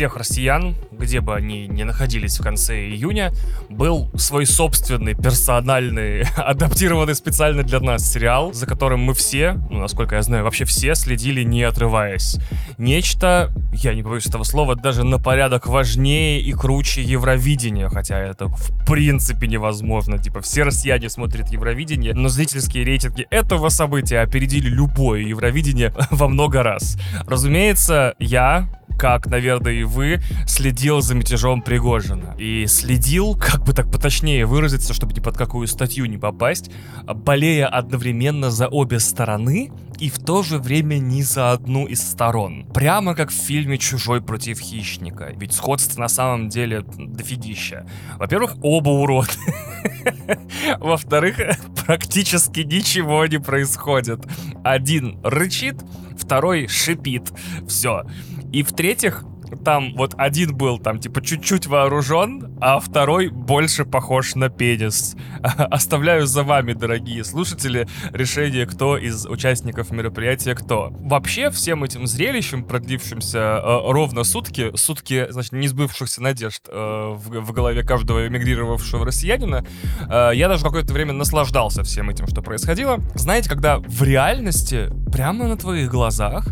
всех россиян, где бы они ни находились в конце июня, был свой собственный персональный, адаптированный специально для нас сериал, за которым мы все, ну, насколько я знаю, вообще все следили не отрываясь. Нечто, я не боюсь этого слова, даже на порядок важнее и круче Евровидения, хотя это в принципе невозможно. Типа все россияне смотрят Евровидение, но зрительские рейтинги этого события опередили любое Евровидение во много раз. Разумеется, я, как, наверное, и вы, следил за мятежом Пригожина. И следил, как бы так поточнее выразиться, чтобы ни под какую статью не попасть, болея одновременно за обе стороны и в то же время ни за одну из сторон. Прямо как в фильме «Чужой против хищника». Ведь сходство на самом деле дофигища. Во-первых, оба уроды. Во-вторых, практически ничего не происходит. Один рычит, второй шипит. Все. И в-третьих, там вот один был там типа чуть-чуть вооружен, а второй больше похож на пенис. Оставляю за вами, дорогие слушатели, решение, кто из участников мероприятия кто. Вообще всем этим зрелищем, продлившимся э, ровно сутки, сутки, значит, не сбывшихся надежд э, в, в голове каждого эмигрировавшего россиянина, э, я даже какое-то время наслаждался всем этим, что происходило. Знаете, когда в реальности, прямо на твоих глазах,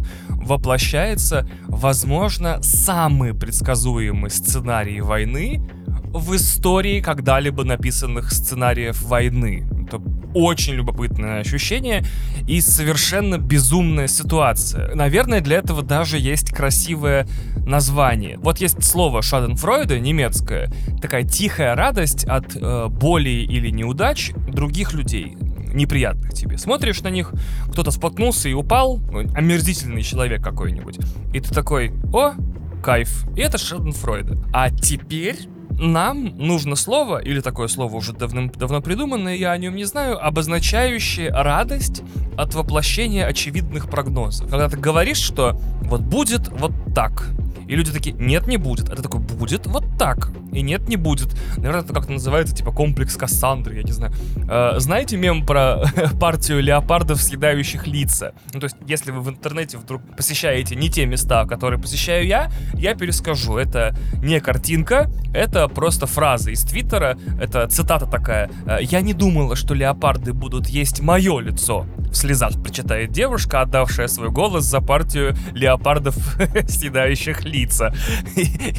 воплощается, возможно, самый предсказуемый сценарий войны в истории когда-либо написанных сценариев войны. Это очень любопытное ощущение и совершенно безумная ситуация. Наверное, для этого даже есть красивое название. Вот есть слово Шаденфройда, немецкое, такая тихая радость от э, боли или неудач других людей неприятных тебе. Смотришь на них, кто-то споткнулся и упал, омерзительный человек какой-нибудь. И ты такой, о, кайф. И это Шаденфройда. А теперь нам нужно слово, или такое слово уже давным, давно придуманное, я о нем не знаю, обозначающее радость от воплощения очевидных прогнозов. Когда ты говоришь, что вот будет вот так, и люди такие, нет, не будет. А ты такой, будет вот так. И нет, не будет. Наверное, это как-то называется, типа, комплекс Кассандры, я не знаю. Э, знаете мем про партию леопардов, съедающих лица? Ну, то есть, если вы в интернете вдруг посещаете не те места, которые посещаю я, я перескажу. Это не картинка, это просто фраза из Твиттера, это цитата такая. «Э, «Я не думала, что леопарды будут есть мое лицо». В слезах прочитает девушка, отдавшая свой голос за партию леопардов, съедающих лица.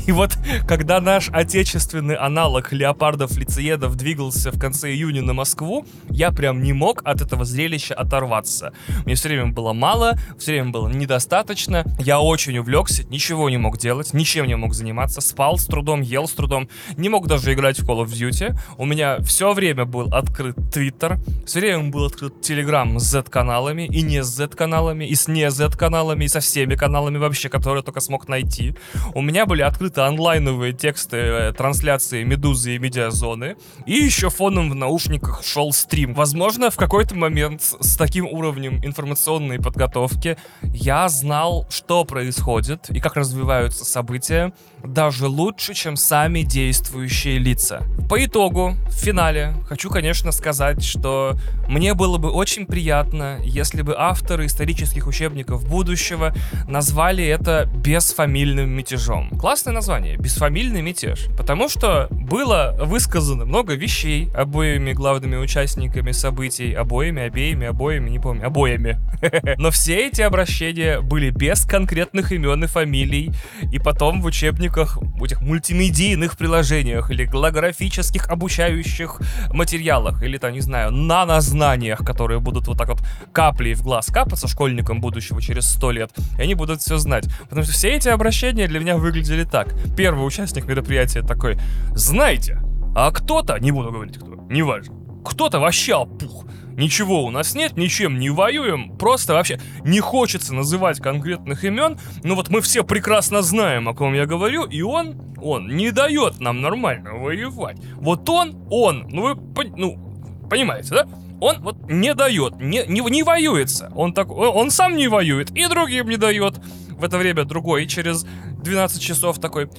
И, вот, когда наш отечественный аналог леопардов-лицеедов двигался в конце июня на Москву, я прям не мог от этого зрелища оторваться. Мне все время было мало, все время было недостаточно, я очень увлекся, ничего не мог делать, ничем не мог заниматься, спал с трудом, ел с трудом, не мог даже играть в Call of Duty. У меня все время был открыт Twitter, все время был открыт Telegram с Z-каналами, и не с Z-каналами, и с не Z-каналами, и со всеми каналами вообще, которые только смог найти. У меня были открыты онлайновые тексты трансляции Медузы и Медиазоны. И еще фоном в наушниках шел стрим. Возможно, в какой-то момент с таким уровнем информационной подготовки я знал, что происходит и как развиваются события даже лучше, чем сами действующие лица. По итогу, в финале, хочу, конечно, сказать, что мне было бы очень приятно, если бы авторы исторических учебников будущего назвали это бесфамильным мятежом. Классное название, бесфамильный мятеж. Потому что было высказано много вещей обоими главными участниками событий, обоими, обеими, обоими, не помню, обоими. Но все эти обращения были без конкретных имен и фамилий, и потом в учебниках в этих мультимедийных приложениях или голографических обучающих материалах, или там, не знаю, нанознаниях, которые будут вот так вот каплей в глаз капаться школьникам будущего через сто лет, и они будут все знать. Потому что все эти обращения для меня выглядели так. Первый участник мероприятия такой, знаете, а кто-то, не буду говорить кто, неважно, кто-то вообще опух. Ничего у нас нет, ничем не воюем, просто вообще не хочется называть конкретных имен, но вот мы все прекрасно знаем, о ком я говорю, и он, он не дает нам нормально воевать. Вот он, он, ну вы, ну, понимаете, да? Он вот не дает, не, не, не воюется. Он, так, он сам не воюет и другим не дает. В это время другой через 12 часов такой,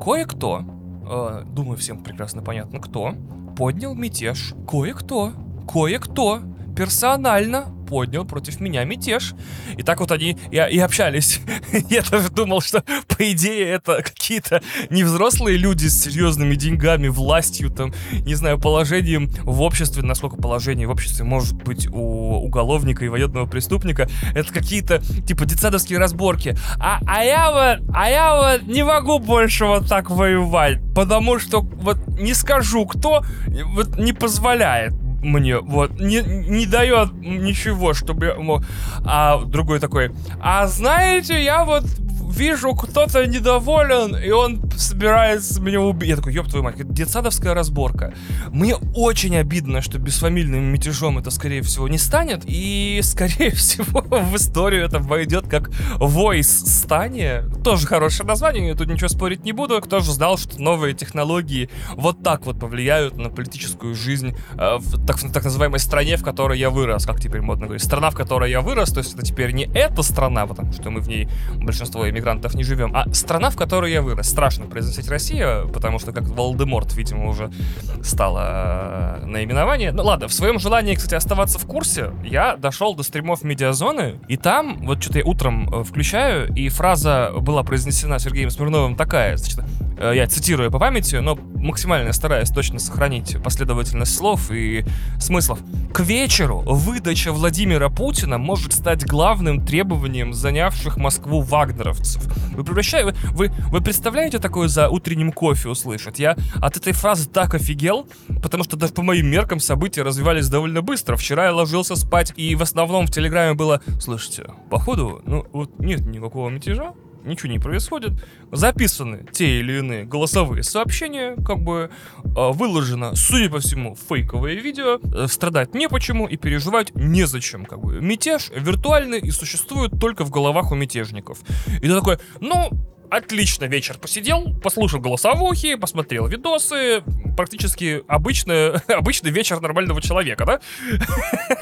кое-кто, э, думаю, всем прекрасно понятно, кто, поднял мятеж. Кое-кто. Кое-кто персонально поднял против меня мятеж. И так вот они и, и общались. Я даже думал, что, по идее, это какие-то невзрослые люди с серьезными деньгами, властью, там, не знаю, положением в обществе, насколько положение в обществе может быть у уголовника и военного преступника. Это какие-то, типа, детсадовские разборки. А, а я вот, а я вот не могу больше вот так воевать, потому что вот не скажу кто, вот не позволяет мне, вот, не, не дает ничего, чтобы я мог... А другой такой, а знаете, я вот вижу, кто-то недоволен, и он собирается меня убить. Я такой, ёб твою мать, детсадовская разборка. Мне очень обидно, что бесфамильным мятежом это, скорее всего, не станет, и, скорее всего, в историю это войдет как Voice стание. Тоже хорошее название, я тут ничего спорить не буду. Кто же знал, что новые технологии вот так вот повлияют на политическую жизнь э, в так, так называемой стране, в которой я вырос, как теперь модно говорить. Страна, в которой я вырос, то есть это теперь не эта страна, потому что мы в ней большинство иммигрантов иммигрантов не живем, а страна, в которой я вырос. Страшно произносить Россия, потому что как Волдеморт, видимо, уже стало э, наименование. Ну ладно, в своем желании, кстати, оставаться в курсе, я дошел до стримов медиазоны, и там, вот что-то я утром э, включаю, и фраза была произнесена Сергеем Смирновым такая, значит, э, я цитирую по памяти, но максимально стараюсь точно сохранить последовательность слов и смыслов. К вечеру выдача Владимира Путина может стать главным требованием занявших Москву вагнеровцев. Вы превращаете... Вы, вы представляете такое за утренним кофе услышать? Я от этой фразы так офигел, потому что даже по моим меркам события развивались довольно быстро. Вчера я ложился спать, и в основном в Телеграме было «Слушайте, походу, ну вот нет никакого мятежа, ничего не происходит. Записаны те или иные голосовые сообщения, как бы э, выложено, судя по всему, фейковое видео. Э, страдать не почему и переживать незачем. Как бы мятеж виртуальный и существует только в головах у мятежников. И ты такой, ну, отлично вечер посидел, послушал голосовухи, посмотрел видосы. Практически обычный, обычный вечер нормального человека, да?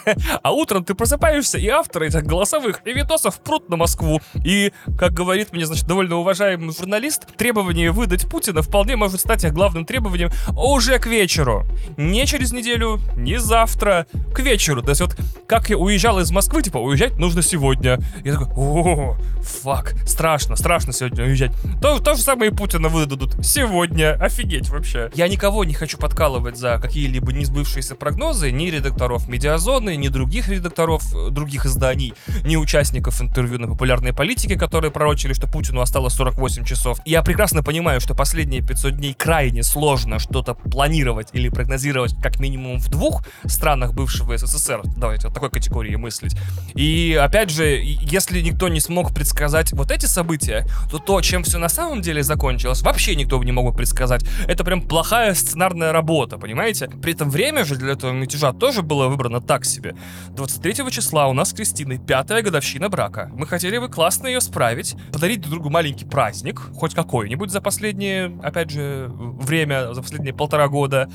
А утром ты просыпаешься, и авторы этих голосовых и видосов прут на Москву. И, как говорит мне, значит, довольно уважаемый журналист, требование выдать Путина вполне может стать их главным требованием уже к вечеру. Не через неделю, не завтра, к вечеру. То есть вот, как я уезжал из Москвы, типа, уезжать нужно сегодня. Я такой, о, фак, страшно, страшно сегодня уезжать. То, то же самое и Путина выдадут сегодня. Офигеть вообще. Я никого не хочу подкалывать за какие-либо несбывшиеся прогнозы, ни редакторов Медиазоны, ни других редакторов э, других изданий, ни участников интервью на популярной политике, которые пророчили, что Путину осталось 48 часов. Я прекрасно понимаю, что последние 500 дней крайне сложно что-то планировать или прогнозировать как минимум в двух странах бывшего СССР. Давайте вот такой категории мыслить. И опять же, если никто не смог предсказать вот эти события, то то, чем все на самом деле закончилось, вообще никто не мог бы предсказать. Это прям плохая сценарная работа, понимаете? При этом время же для этого мятежа тоже было выбрано так себе. 23 числа у нас с Кристиной пятая годовщина брака. Мы хотели бы классно ее справить, подарить друг другу маленький праздник, хоть какой-нибудь за последнее, опять же, время, за последние полтора года.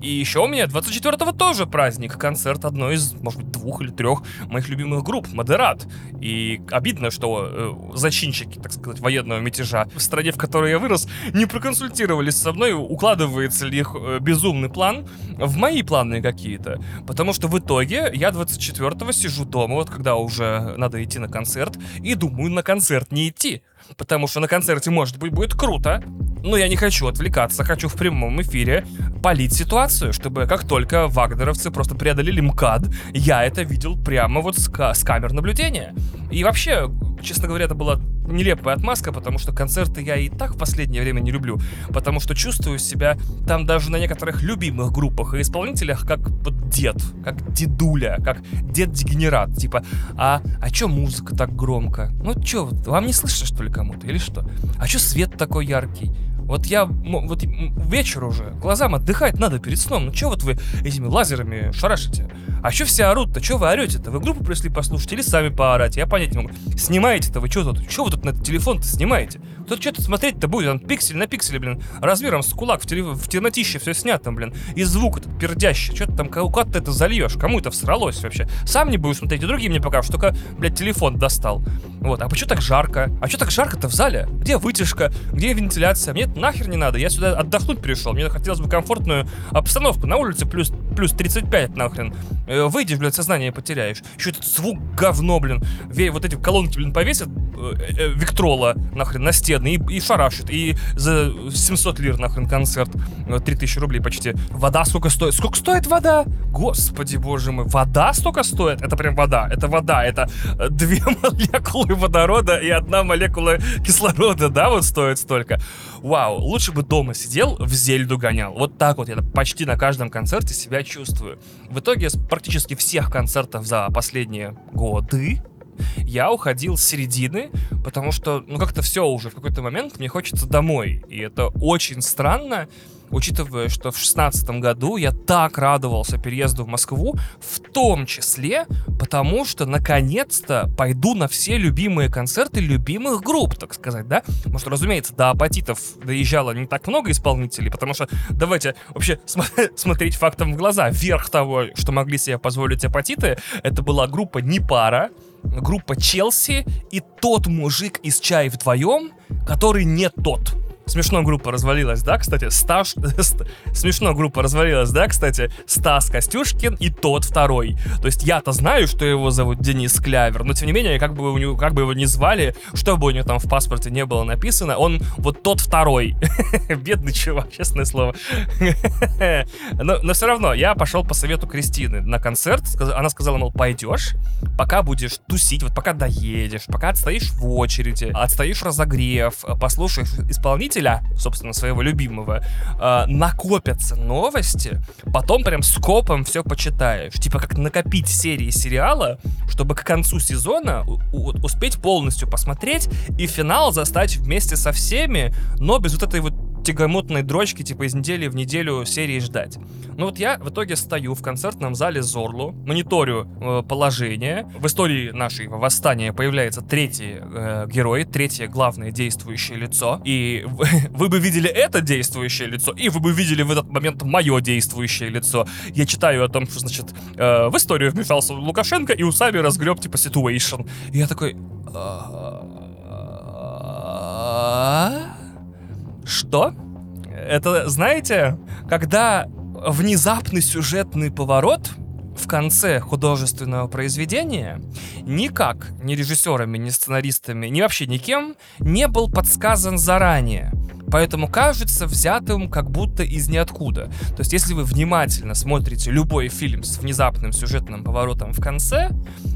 И еще у меня 24-го тоже праздник, концерт одной из, может быть, двух или трех моих любимых групп, Модерат. И обидно, что э, зачинщики, так сказать, военного мятежа в стране, в которой я вырос, не проконсультировались со мной, укладывается ли их э, безумный план в мои планы какие-то. Потому что в итоге я 24-го сижу дома, вот когда уже надо идти на концерт, и думаю на концерт не идти. Потому что на концерте, может быть, будет круто, но я не хочу отвлекаться, хочу в прямом эфире полить ситуацию, чтобы как только вагнеровцы просто преодолели МКАД, я это видел прямо вот с, с камер наблюдения. И вообще, честно говоря, это была нелепая отмазка, потому что концерты я и так в последнее время не люблю, потому что чувствую себя там даже на некоторых любимых группах и исполнителях как дед, как дедуля, как дед-дегенерат, типа, а, а чё музыка так громко? Ну чё, вам не слышно что ли кому-то или что? А чё свет такой яркий? Вот я, вот вечер уже, глазам отдыхать надо перед сном. Ну что вот вы этими лазерами шарашите? А что все орут-то? Что вы орете-то? Вы группу пришли послушать или сами поорать? Я понять не могу. Снимаете-то вы что тут? Что вы тут на телефон-то снимаете? Тут что-то смотреть-то будет, он пиксель на пикселе, блин, размером с кулак в, теле, в темнотище все снято, блин. И звук этот пердящий. Что ты там, как ты это зальешь? Кому это всралось вообще? Сам не будешь смотреть, и другие мне покажут, только, блядь, телефон достал. Вот, а почему так жарко? А что так жарко-то в зале? Где вытяжка? Где вентиляция? Мне это нахер не надо. Я сюда отдохнуть пришел. Мне хотелось бы комфортную обстановку. На улице плюс плюс 35 нахрен. Э, выйдешь, блядь, сознание потеряешь. Еще этот звук говно, блин. Ве, вот эти колонки, блин, повесят э, э, Виктрола нахрен на стены и, и шарашит. И за 700 лир нахрен концерт. 3000 э, рублей почти. Вода сколько стоит? Сколько стоит вода? Господи, боже мой. Вода столько стоит? Это прям вода. Это вода. Это две молекулы водорода и одна молекула кислорода, да, вот стоит столько. Вау, лучше бы дома сидел, в Зельду гонял. Вот так вот я почти на каждом концерте себя чувствую. В итоге с практически всех концертов за последние годы я уходил с середины, потому что, ну, как-то все уже в какой-то момент мне хочется домой. И это очень странно, учитывая, что в шестнадцатом году я так радовался переезду в Москву, в том числе потому, что наконец-то пойду на все любимые концерты любимых групп, так сказать, да? Потому что, разумеется, до апатитов доезжало не так много исполнителей, потому что давайте вообще см- смотреть фактом в глаза. Верх того, что могли себе позволить апатиты, это была группа «Не пара», группа Челси и тот мужик из «Чай вдвоем», который не тот. Смешно группа развалилась, да, кстати? Сташ... Смешно группа развалилась, да, кстати? Стас Костюшкин и тот второй. То есть я-то знаю, что его зовут Денис Клявер, но тем не менее, как бы, у него, как бы его ни звали, что бы у него там в паспорте не было написано, он вот тот второй. Бедный чувак, честное слово. но, но все равно, я пошел по совету Кристины на концерт. Она сказала, мол, пойдешь, пока будешь тусить, вот пока доедешь, пока отстоишь в очереди, отстоишь разогрев, послушаешь исполнителя, читателя, собственно, своего любимого, э, накопятся новости, потом прям скопом все почитаешь. Типа как накопить серии сериала, чтобы к концу сезона успеть полностью посмотреть и финал застать вместе со всеми, но без вот этой вот тягомотной дрочки, типа из недели в неделю серии ждать. Ну вот я в итоге стою в концертном зале Зорлу, мониторю э, положение. В истории нашей восстания появляется третий э, герой, третье главное действующее лицо. И вы, вы бы видели это действующее лицо, и вы бы видели в этот момент мое действующее лицо. Я читаю о том, что, значит, э, в историю вмешался Лукашенко и усами разгреб, типа, ситуэйшн. И я такой... «А, что? Это, знаете, когда внезапный сюжетный поворот в конце художественного произведения никак ни режиссерами, ни сценаристами, ни вообще никем не был подсказан заранее. Поэтому кажется взятым как будто из ниоткуда. То есть, если вы внимательно смотрите любой фильм с внезапным сюжетным поворотом в конце,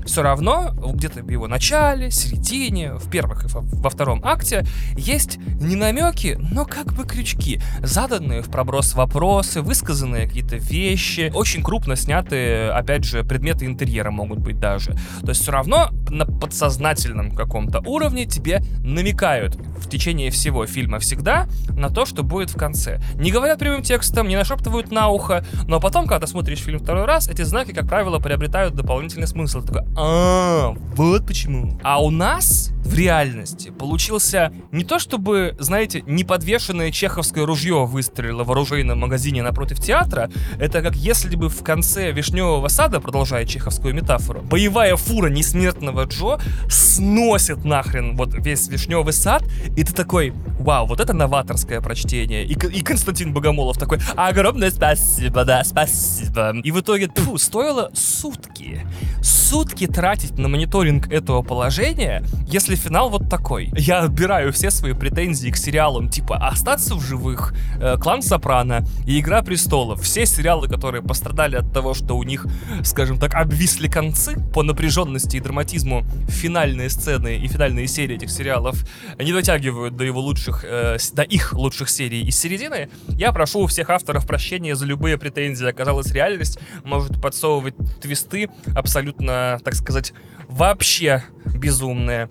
все равно где-то в его начале, середине, в первых и во втором акте есть не намеки, но как бы крючки, заданные в проброс вопросы, высказанные какие-то вещи, очень крупно снятые, опять же, предметы интерьера могут быть даже. То есть все равно на подсознательном каком-то уровне тебе намекают в течение всего фильма всегда, на то, что будет в конце. Не говорят прямым текстом, не нашептывают на ухо, но потом, когда смотришь фильм второй раз, эти знаки, как правило, приобретают дополнительный смысл. Ты такой, а, вот почему. А у нас в реальности получился не то чтобы, знаете, неподвешенное чеховское ружье выстрелило в оружейном магазине напротив театра, это как если бы в конце «Вишневого сада», продолжая чеховскую метафору, боевая фура несмертного Джо сносит нахрен вот весь «Вишневый сад», и ты такой, вау, вот это новаторское прочтение. И, и Константин Богомолов такой, огромное спасибо, да, спасибо. И в итоге, тьфу, стоило сутки. Сутки тратить на мониторинг этого положения, если финал вот такой. Я отбираю все свои претензии к сериалам типа «Остаться в живых», э, «Клан Сопрано» и «Игра престолов». Все сериалы, которые пострадали от того, что у них, скажем так, обвисли концы по напряженности и драматизму финальные сцены и финальные серии этих сериалов не дотягивают до его лучших, э, до их лучших серий из середины, я прошу у всех авторов прощения за любые претензии. Оказалось, реальность может подсовывать твисты абсолютно, так сказать, вообще безумные.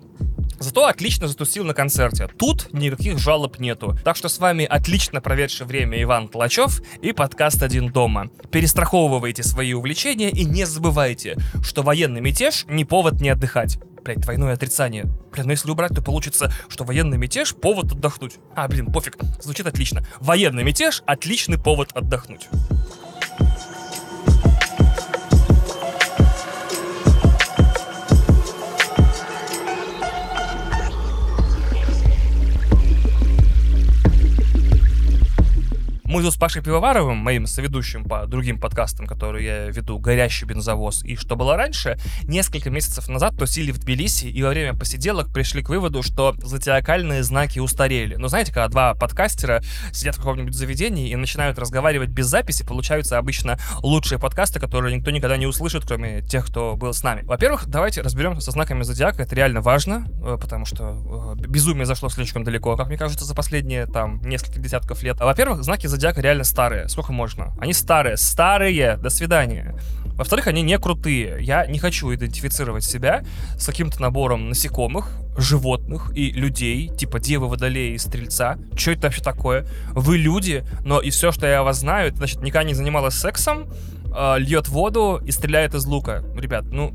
Зато отлично затусил на концерте. Тут никаких жалоб нету. Так что с вами отлично проведший время Иван Толачев и подкаст «Один дома». Перестраховывайте свои увлечения и не забывайте, что военный мятеж не повод не отдыхать. Блять, двойное отрицание. Блин, ну если убрать, то получится, что военный мятеж — повод отдохнуть. А, блин, пофиг, звучит отлично. Военный мятеж — отличный повод отдохнуть. Мы тут с Пашей Пивоваровым, моим соведущим по другим подкастам, которые я веду, «Горящий бензовоз» и «Что было раньше», несколько месяцев назад тусили в Тбилиси и во время посиделок пришли к выводу, что зодиакальные знаки устарели. Но знаете, когда два подкастера сидят в каком-нибудь заведении и начинают разговаривать без записи, получаются обычно лучшие подкасты, которые никто никогда не услышит, кроме тех, кто был с нами. Во-первых, давайте разберемся со знаками зодиака. Это реально важно, э, потому что э, безумие зашло слишком далеко, как мне кажется, за последние там несколько десятков лет. А, во-первых, знаки зодиака реально старые. Сколько можно? Они старые. Старые. До свидания. Во-вторых, они не крутые. Я не хочу идентифицировать себя с каким-то набором насекомых, животных и людей, типа Девы, Водолея и Стрельца. Что это вообще такое? Вы люди, но и все, что я вас знаю, это, значит, никогда не занималась сексом, э, льет воду и стреляет из лука. Ребят, ну,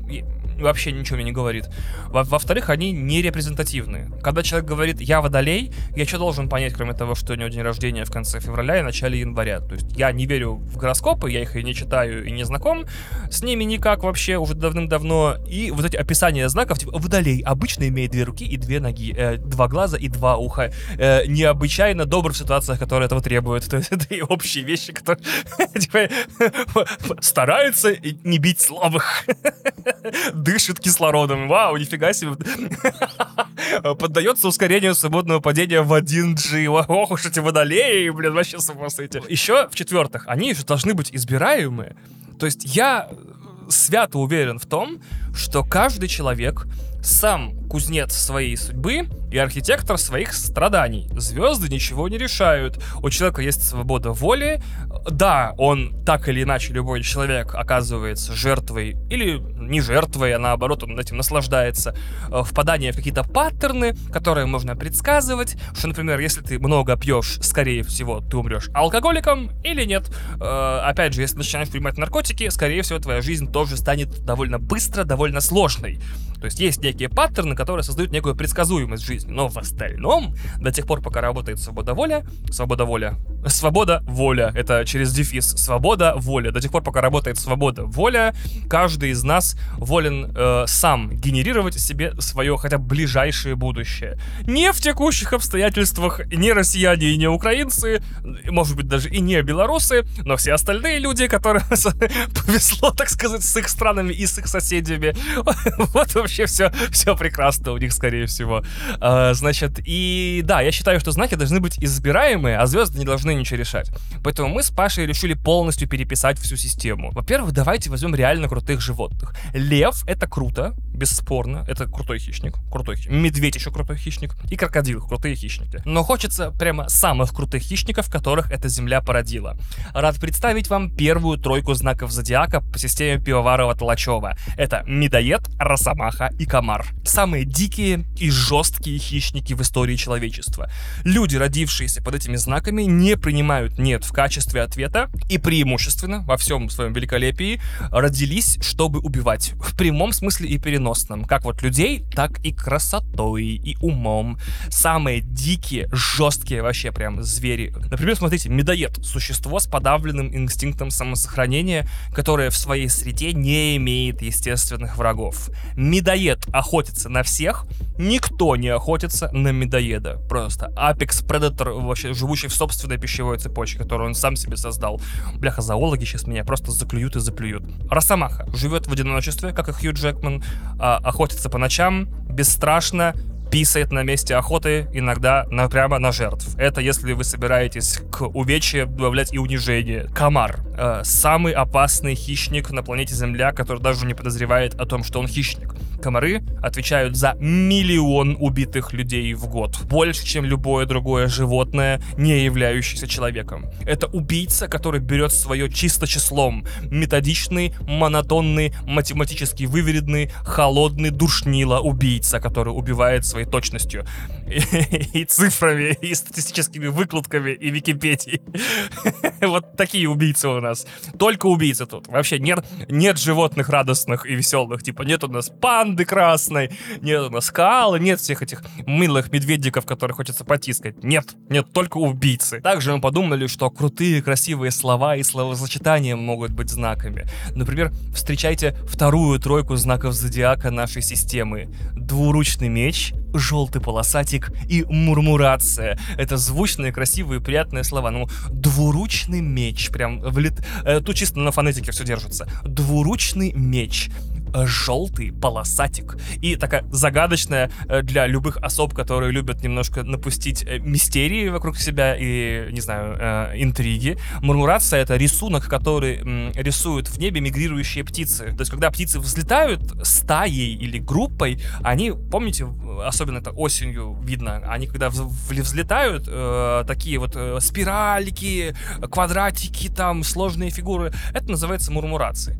вообще ничего мне не говорит. Во-вторых, они не репрезентативны. Когда человек говорит «я водолей», я что должен понять, кроме того, что у него день рождения в конце февраля и начале января? То есть я не верю в гороскопы, я их и не читаю, и не знаком с ними никак вообще уже давным-давно. И вот эти описания знаков, типа «водолей» обычно имеет две руки и две ноги, э, два глаза и два уха. Э, необычайно добр в ситуациях, которые этого требуют. То есть это и общие вещи, которые типа, стараются не бить слабых дышит кислородом. Вау, нифига себе. Поддается ускорению свободного падения в 1G. Ох уж эти водолеи, блин, вообще с ума сойти. Еще, в-четвертых, они же должны быть избираемые. То есть я свято уверен в том, что каждый человек сам кузнец своей судьбы и архитектор своих страданий. Звезды ничего не решают. У человека есть свобода воли. Да, он так или иначе, любой человек оказывается жертвой или не жертвой, а наоборот, он этим наслаждается. Э, впадание в какие-то паттерны, которые можно предсказывать. Что, например, если ты много пьешь, скорее всего, ты умрешь алкоголиком или нет. Э, опять же, если начинаешь принимать наркотики, скорее всего, твоя жизнь тоже станет довольно быстро, довольно сложной. То есть есть некие паттерны, которые создают некую предсказуемость жизни. Но в остальном, до тех пор, пока работает свобода воля, свобода воля, свобода воля, это через дефис, свобода воля, до тех пор, пока работает свобода воля, каждый из нас волен э, сам генерировать себе свое хотя бы ближайшее будущее. Не в текущих обстоятельствах не россияне и не украинцы, может быть даже и не белорусы, но все остальные люди, которым повезло, так сказать, с их странами и с их соседями. Вот вообще все, все прекрасно у них, скорее всего. А, значит, и да, я считаю, что знаки должны быть избираемые, а звезды не должны ничего решать. Поэтому мы с Пашей решили полностью переписать всю систему. Во-первых, давайте возьмем реально крутых животных. Лев — это круто, бесспорно, это крутой хищник, крутой хищник. Медведь еще крутой хищник. И крокодил — крутые хищники. Но хочется прямо самых крутых хищников, которых эта земля породила. Рад представить вам первую тройку знаков зодиака по системе Пивоварова-Толачева. Это медоед, росомаха и комар. Самые дикие и жесткие хищники в истории человечества. Люди, родившиеся под этими знаками, не принимают «нет» в качестве ответа и преимущественно, во всем своем великолепии, родились, чтобы убивать. В прямом смысле и переносном. Как вот людей, так и красотой, и умом. Самые дикие, жесткие вообще прям звери. Например, смотрите, медоед. Существо с подавленным инстинктом самосохранения, которое в своей среде не имеет естественных врагов. Медоед охотится на всех, никто не охотится на медоеда. Просто Apex Predator, вообще живущий в собственной пищевой цепочке, которую он сам себе создал. Бляха, зоологи сейчас меня просто заклюют и заплюют. Росомаха живет в одиночестве, как и Хью Джекман, а, охотится по ночам, бесстрашно, писает на месте охоты, иногда на, прямо на жертв. Это если вы собираетесь к увечье добавлять и унижение. Комар. Э, самый опасный хищник на планете Земля, который даже не подозревает о том, что он хищник. Комары отвечают за миллион убитых людей в год. Больше, чем любое другое животное, не являющееся человеком. Это убийца, который берет свое чисто числом. Методичный, монотонный, математически выверенный, холодный душнило убийца, который убивает своей точностью. И, цифрами, и статистическими выкладками, и Википедией. Вот такие убийцы у нас. Только убийцы тут. Вообще нет, нет животных радостных и веселых. Типа нет у нас пан, панды красной, нет у нас скалы, нет всех этих милых медведиков, которых хочется потискать. Нет, нет, только убийцы. Также мы подумали, что крутые красивые слова и словосочетания могут быть знаками. Например, встречайте вторую тройку знаков зодиака нашей системы. Двуручный меч, желтый полосатик и мурмурация. Это звучные, красивые, приятные слова. Ну, двуручный меч, прям влет... Э, тут чисто на фонетике все держится. Двуручный меч желтый полосатик. И такая загадочная э, для любых особ, которые любят немножко напустить э, мистерии вокруг себя и, не знаю, э, интриги. Мурмурация — это рисунок, который рисуют в небе мигрирующие птицы. То есть, когда птицы взлетают стаей или группой, они, помните, особенно это осенью видно, они когда взлетают, такие вот спиральки, квадратики, там, сложные фигуры, это называется мурмурацией.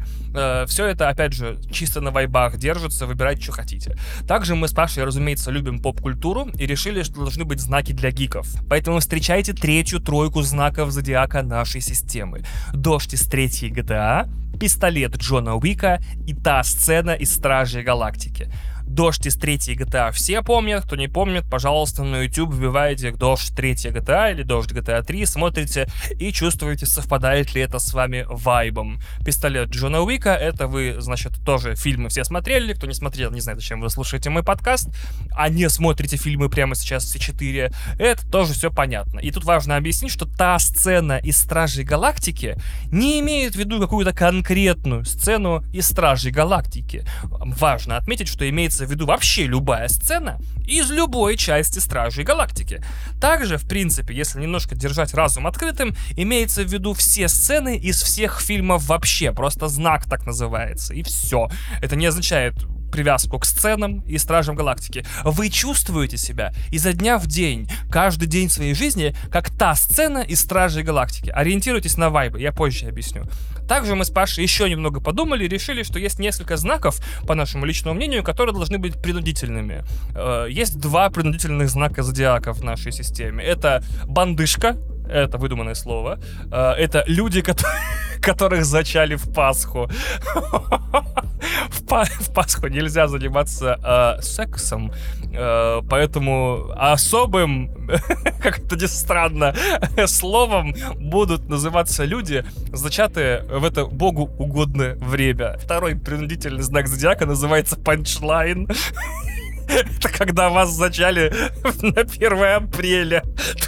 все это, опять же, чисто на вайбах держится, выбирайте, что хотите. Также мы с Пашей, разумеется, любим поп-культуру и решили, что должны быть знаки для гиков. Поэтому встречайте третью тройку знаков зодиака нашей системы. Дождь из третьей GTA, пистолет Джона Уика и та сцена из Стражей Галактики. Дождь из третьей GTA все помнят, кто не помнит, пожалуйста, на YouTube вбиваете Дождь третья GTA или Дождь GTA 3, смотрите и чувствуете, совпадает ли это с вами вайбом. Пистолет Джона Уика, это вы, значит, тоже фильмы все смотрели, кто не смотрел, не знаю, зачем вы слушаете мой подкаст, а не смотрите фильмы прямо сейчас все четыре, это тоже все понятно. И тут важно объяснить, что та сцена из Стражей Галактики не имеет в виду какую-то конкретную сцену из Стражей Галактики. Важно отметить, что имеется имеется в виду вообще любая сцена из любой части Стражей Галактики. Также, в принципе, если немножко держать разум открытым, имеется в виду все сцены из всех фильмов вообще, просто знак так называется, и все. Это не означает привязку к сценам и Стражам Галактики. Вы чувствуете себя изо дня в день, каждый день своей жизни, как та сцена из Стражей Галактики. Ориентируйтесь на вайбы, я позже объясню. Также мы с Пашей еще немного подумали и решили, что есть несколько знаков, по нашему личному мнению, которые должны быть принудительными. Э, есть два принудительных знака зодиака в нашей системе. Это бандышка, это выдуманное слово. Э, это люди, которых зачали в Пасху. в Пасху нельзя заниматься сексом, э, поэтому особым, как это ни странно, словом будут называться люди, зачатые в это богу угодное время. Второй принудительный знак зодиака называется панчлайн. Это когда вас зачали на 1 апреля.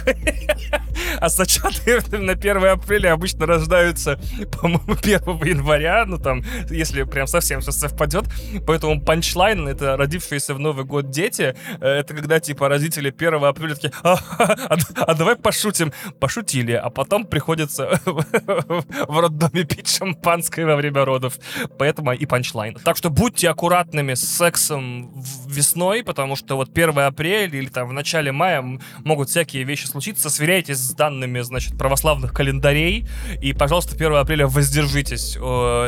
А зачатые на 1 апреля обычно рождаются, по-моему, 1 января, ну там, если прям совсем все совпадет. Поэтому панчлайн — это родившиеся в Новый год дети. Э, это когда, типа, родители 1 апреля такие, а, а, а давай пошутим. Пошутили, а потом приходится в роддоме пить шампанское во время родов. Поэтому и панчлайн. Так что будьте аккуратными с сексом весной, весной, потому что вот 1 апреля или там в начале мая могут всякие вещи случиться. Сверяйтесь с данными, значит, православных календарей. И, пожалуйста, 1 апреля воздержитесь.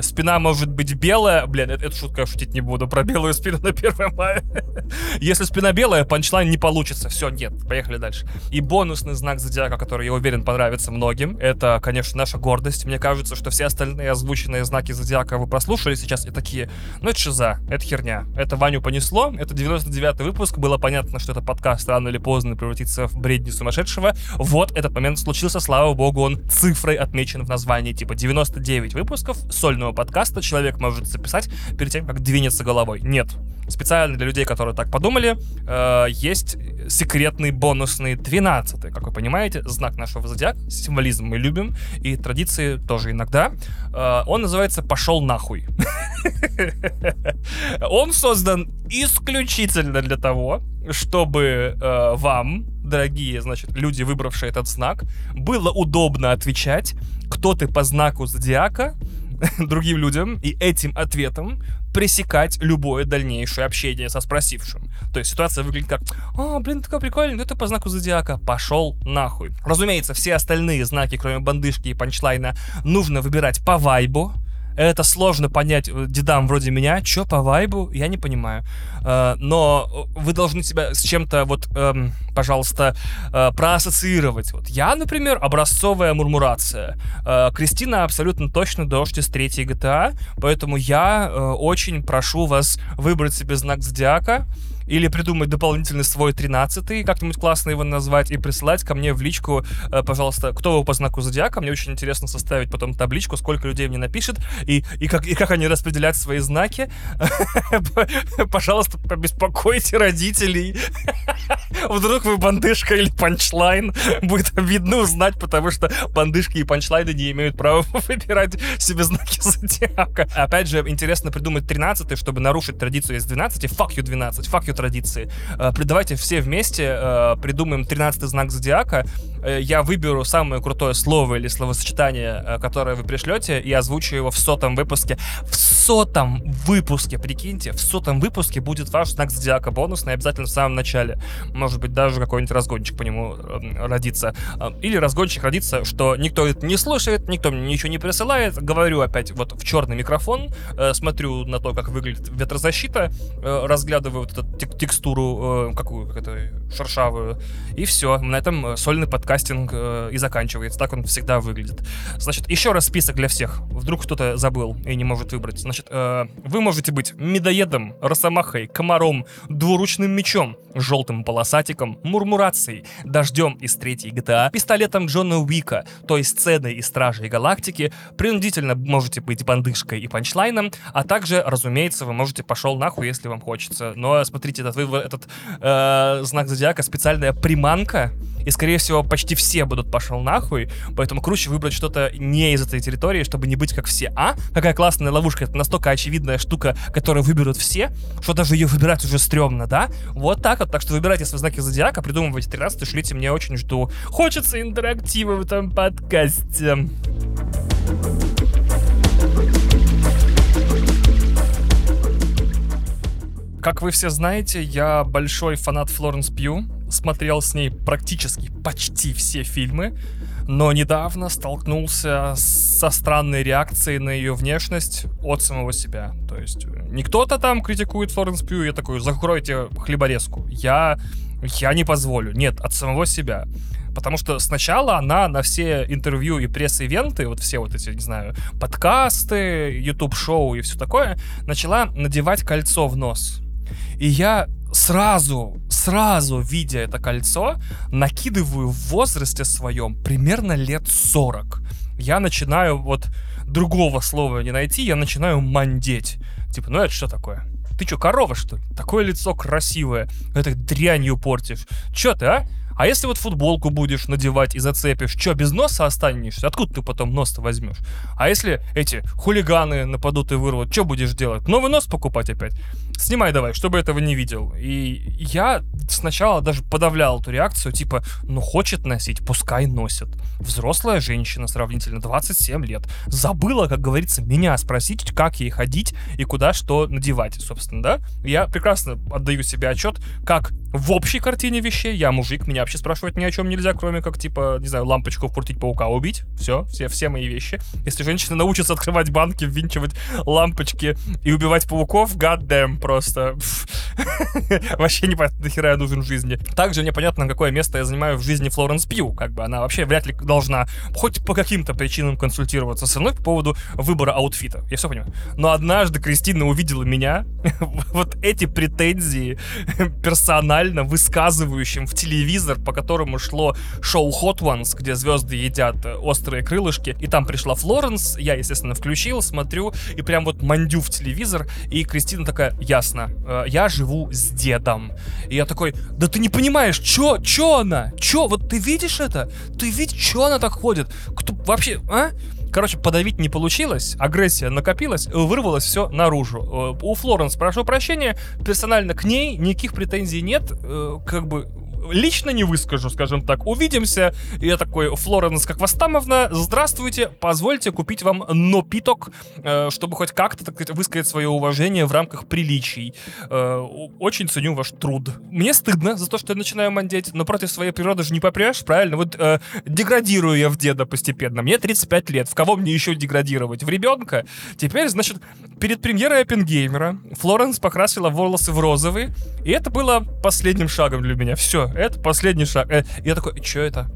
Спина может быть белая. Блин, это шутка, я шутить не буду. Про белую спину на 1 мая. Если спина белая, панчлайн не получится. Все, нет, поехали дальше. И бонусный знак зодиака, который, я уверен, понравится многим, это, конечно, наша гордость. Мне кажется, что все остальные озвученные знаки зодиака вы прослушали сейчас и такие, ну это шиза, это херня. Это Ваню понесло, это 99 девятый выпуск, было понятно, что этот подкаст рано или поздно превратится в бредни сумасшедшего. Вот этот момент случился, слава богу, он цифрой отмечен в названии, типа 99 выпусков сольного подкаста человек может записать перед тем, как двинется головой. Нет. Специально для людей, которые так подумали, э, есть секретный бонусный 12 как вы понимаете, знак нашего зодиака, символизм мы любим, и традиции тоже иногда. Э, он называется «Пошел нахуй». Он создан исключительно для того, чтобы э, вам, дорогие, значит, люди, выбравшие этот знак, было удобно отвечать, кто ты по знаку зодиака, другим людям и этим ответом пресекать любое дальнейшее общение со спросившим. То есть ситуация выглядит как «А, блин, такой прикольный, это по знаку зодиака, пошел нахуй». Разумеется, все остальные знаки, кроме бандышки и панчлайна, нужно выбирать по вайбу, это сложно понять э, дедам вроде меня. Чё по вайбу? Я не понимаю. Э, но вы должны себя с чем-то вот, эм, пожалуйста, э, проассоциировать. Вот я, например, образцовая мурмурация. Кристина абсолютно точно дождь из третьей GTA, поэтому я очень прошу вас выбрать себе знак зодиака или придумать дополнительный свой 13 как-нибудь классно его назвать, и присылать ко мне в личку, э, пожалуйста, кто вы по знаку зодиака. Мне очень интересно составить потом табличку, сколько людей мне напишет, и, и, как, и как они распределяют свои знаки. Пожалуйста, побеспокойте родителей. Вдруг вы бандышка или панчлайн. Будет обидно узнать, потому что бандышки и панчлайны не имеют права выбирать себе знаки зодиака. Опять же, интересно придумать 13 чтобы нарушить традицию из 12. Fuck you 12, fuck you традиции. Э, давайте все вместе э, придумаем 13 знак зодиака. Э, я выберу самое крутое слово или словосочетание, которое вы пришлете, и озвучу его в сотом выпуске. В сотом выпуске, прикиньте, в сотом выпуске будет ваш знак зодиака бонусный обязательно в самом начале. Может быть, даже какой-нибудь разгончик по нему родится. Или разгончик родится, что никто это не слушает, никто мне ничего не присылает. Говорю опять вот в черный микрофон, смотрю на то, как выглядит ветрозащита, разглядываю вот текстуру, э, какую, как это, шершавую, и все. На этом э, сольный подкастинг э, и заканчивается. Так он всегда выглядит. Значит, еще раз список для всех. Вдруг кто-то забыл и не может выбрать. Значит, э, вы можете быть медоедом, росомахой, комаром, двуручным мечом, желтым полосатиком, мурмурацией, дождем из третьей GTA, пистолетом Джона Уика, той сценой из Стражей Галактики, принудительно можете быть бандышкой и панчлайном, а также, разумеется, вы можете пошел нахуй, если вам хочется. Но смотрите, этот, этот э, знак зодиака специальная приманка, и, скорее всего, почти все будут пошел нахуй, поэтому круче выбрать что-то не из этой территории, чтобы не быть как все. А? Какая классная ловушка, это настолько очевидная штука, которую выберут все, что даже ее выбирать уже стрёмно, да? Вот так вот, так что выбирайте свои знаки зодиака, придумывайте 13 шлите, мне очень жду. Хочется интерактива в этом подкасте. Как вы все знаете, я большой фанат Флоренс Пью, смотрел с ней практически почти все фильмы, но недавно столкнулся со странной реакцией на ее внешность от самого себя. То есть э, не кто-то там критикует Флоренс Пью, я такой, закройте хлеборезку. Я, я не позволю. Нет, от самого себя. Потому что сначала она на все интервью и пресс-ивенты, вот все вот эти, не знаю, подкасты, YouTube-шоу и все такое, начала надевать кольцо в нос. И я сразу, сразу, видя это кольцо, накидываю в возрасте своем примерно лет 40. Я начинаю вот другого слова не найти, я начинаю мандеть. Типа, ну это что такое? Ты что, корова, что ли? Такое лицо красивое. Это дрянью портишь. Чё ты, а? А если вот футболку будешь надевать и зацепишь, что, без носа останешься? Откуда ты потом нос-то возьмешь? А если эти хулиганы нападут и вырвут, что будешь делать? Новый нос покупать опять? Снимай давай, чтобы этого не видел. И я сначала даже подавлял эту реакцию, типа, ну хочет носить, пускай носит. Взрослая женщина, сравнительно 27 лет, забыла, как говорится, меня спросить, как ей ходить и куда что надевать, собственно, да? Я прекрасно отдаю себе отчет, как в общей картине вещей я мужик, меня вообще спрашивать ни о чем нельзя, кроме как, типа, не знаю, лампочку вкрутить паука убить. Все, все, все мои вещи. Если женщина научится открывать банки, ввинчивать лампочки и убивать пауков, goddamn, просто. Вообще непонятно, нахера я нужен в жизни. Также непонятно, какое место я занимаю в жизни Флоренс Пью. Как бы она вообще вряд ли должна хоть по каким-то причинам консультироваться со мной по поводу выбора аутфита. Я все понимаю. Но однажды Кристина увидела меня, вот эти претензии персонально высказывающим в телевизор, по которому шло шоу Hot Ones, где звезды едят э, острые крылышки. И там пришла Флоренс, я, естественно, включил, смотрю, и прям вот мандю в телевизор, и Кристина такая, ясно, э, я живу с дедом. И я такой, да ты не понимаешь, чё, чё она? Чё, вот ты видишь это? Ты видишь, чё она так ходит? Кто вообще, а? Короче, подавить не получилось, агрессия накопилась, вырвалось все наружу. Э, у Флоренс, прошу прощения, персонально к ней никаких претензий нет, как бы лично не выскажу, скажем так. Увидимся. Я такой, Флоренс как Вастамовна, здравствуйте, позвольте купить вам напиток, э, чтобы хоть как-то, так сказать, высказать свое уважение в рамках приличий. Э, очень ценю ваш труд. Мне стыдно за то, что я начинаю мандеть, но против своей природы же не попрешь, правильно? Вот э, деградирую я в деда постепенно. Мне 35 лет. В кого мне еще деградировать? В ребенка? Теперь, значит, перед премьерой Оппенгеймера Флоренс покрасила волосы в розовый, и это было последним шагом для меня. Все, это последний шаг. Э, я такой, что это?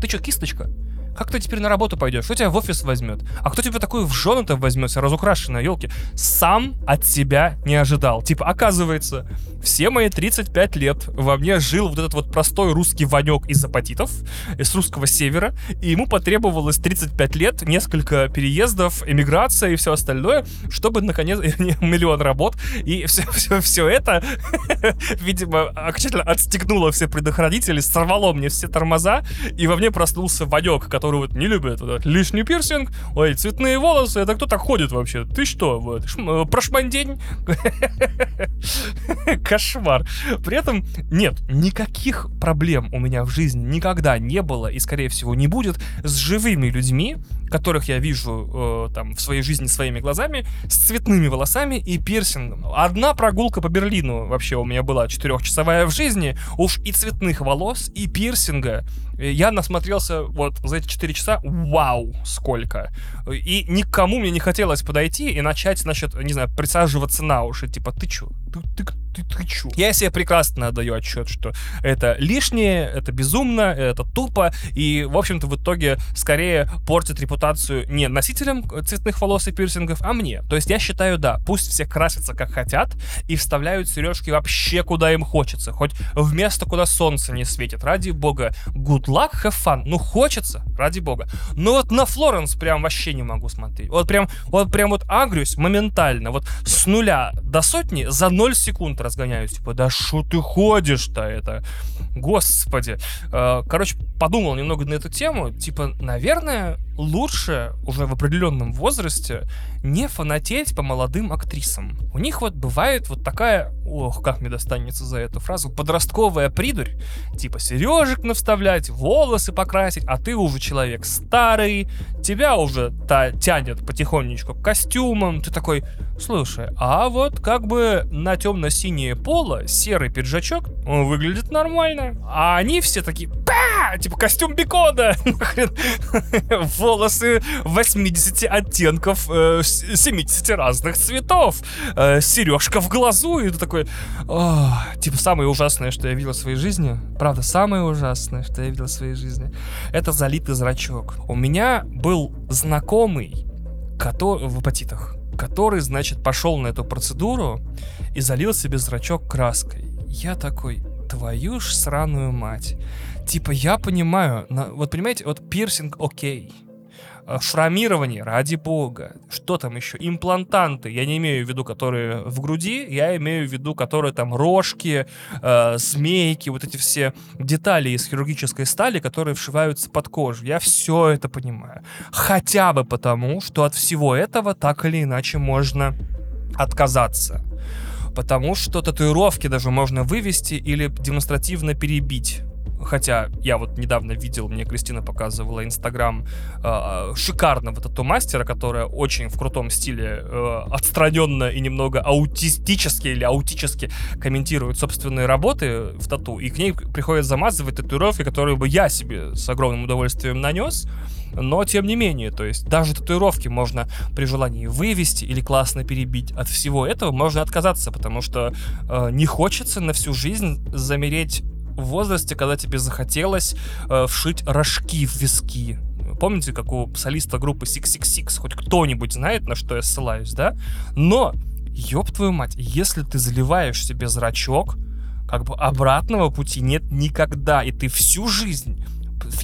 Ты что, кисточка? Как ты теперь на работу пойдешь? Кто тебя в офис возьмет? А кто тебя такую в жены-то возьмет, разукрашенная, елки? Сам от себя не ожидал. Типа, оказывается, все мои 35 лет во мне жил вот этот вот простой русский ванек из апатитов, из русского севера, и ему потребовалось 35 лет, несколько переездов, эмиграция и все остальное, чтобы, наконец, миллион работ, и все, все, все это, видимо, окончательно отстегнуло все предохранители, сорвало мне все тормоза, и во мне проснулся ванек, который вот не любит вот, лишний пирсинг, ой, цветные волосы, это кто так ходит вообще? Ты что, вот, шм, прошмандень? Кошмар. При этом нет, никаких проблем у меня в жизни никогда не было и, скорее всего, не будет с живыми людьми, которых я вижу э, там в своей жизни своими глазами, с цветными волосами и пирсингом. Одна прогулка по Берлину вообще у меня была четырехчасовая в жизни, уж и цветных волос, и пирсинга. Я насмотрелся вот за эти четыре часа, вау, сколько. И никому мне не хотелось подойти и начать, значит, не знаю, присаживаться на уши, типа, ты чё? Ты, ты, ты, чё? Я себе прекрасно отдаю отчет, что это лишнее, это безумно, это тупо, и, в общем-то, в итоге скорее портит репутацию не носителям цветных волос и пирсингов, а мне. То есть я считаю, да, пусть все красятся как хотят и вставляют сережки вообще куда им хочется, хоть в место, куда солнце не светит. Ради бога, good luck, have fun. Ну, хочется, ради бога. Но вот на Флоренс прям вообще не могу смотреть. Вот прям, вот прям вот агрюсь моментально, вот с нуля до сотни за 0 секунд разгоняюсь. Типа, да что ты ходишь-то это? Господи. Э, короче, подумал немного на эту тему. Типа, наверное, лучше уже в определенном возрасте не фанатеть по молодым актрисам. У них вот бывает вот такая, ох, как мне достанется за эту фразу, подростковая придурь. Типа сережек навставлять, волосы покрасить, а ты уже человек старый, тебя уже та тянет потихонечку к костюмам, ты такой, слушай, а вот как бы на темно-синее поло серый пиджачок он выглядит нормально. А они все такие, Па! типа костюм бекона, волосы 80 оттенков, э, 70 разных цветов, э, сережка в глазу, и ты такой, типа самое ужасное, что я видел в своей жизни, правда, самое ужасное, что я видел в своей жизни, это залитый зрачок. У меня был знакомый, который в апатитах, который, значит, пошел на эту процедуру и залил себе зрачок краской. Я такой, твою ж сраную мать. Типа, я понимаю, на, вот понимаете, вот пирсинг окей, Э, шрамирование, ради бога. Что там еще? Имплантанты. Я не имею в виду, которые в груди, я имею в виду, которые там рожки, э, змейки, вот эти все детали из хирургической стали, которые вшиваются под кожу. Я все это понимаю. Хотя бы потому, что от всего этого так или иначе можно отказаться. Потому что татуировки даже можно вывести или демонстративно перебить хотя я вот недавно видел, мне Кристина показывала инстаграм э, шикарного тату-мастера, которая очень в крутом стиле э, отстраненно и немного аутистически или аутически комментирует собственные работы в тату, и к ней приходят замазывать татуировки, которые бы я себе с огромным удовольствием нанес, но тем не менее, то есть даже татуировки можно при желании вывести или классно перебить. От всего этого можно отказаться, потому что э, не хочется на всю жизнь замереть в возрасте, когда тебе захотелось э, вшить рожки в виски. Помните, как у солиста группы Six Six Six, хоть кто-нибудь знает, на что я ссылаюсь, да? Но, ёб твою мать, если ты заливаешь себе зрачок, как бы обратного пути нет никогда, и ты всю жизнь